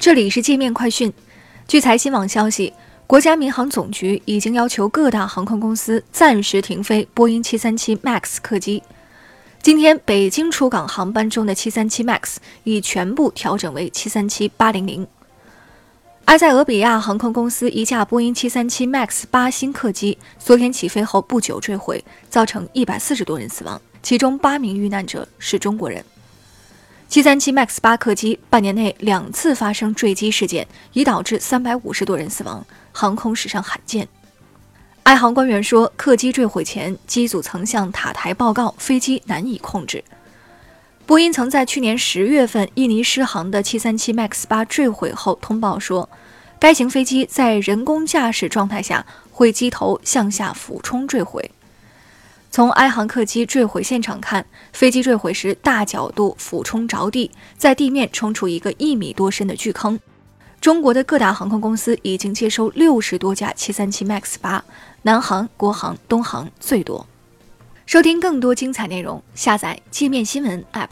这里是界面快讯。据财新网消息，国家民航总局已经要求各大航空公司暂时停飞波音737 MAX 客机。今天，北京出港航班中的737 MAX 已全部调整为737-800。埃塞俄比亚航空公司一架波音737 MAX 八星客机昨天起飞后不久坠毁，造成一百四十多人死亡，其中八名遇难者是中国人。737 MAX 八客机半年内两次发生坠机事件，已导致三百五十多人死亡，航空史上罕见。埃航官员说，客机坠毁前，机组曾向塔台报告飞机难以控制。波音曾在去年十月份印尼失航的737 MAX 八坠毁后通报说，该型飞机在人工驾驶状态下会机头向下俯冲坠毁。从埃航客机坠毁现场看，飞机坠毁时大角度俯冲着地，在地面冲出一个一米多深的巨坑。中国的各大航空公司已经接收六十多架737 MAX 八，南航、国航、东航最多。收听更多精彩内容，下载界面新闻 App。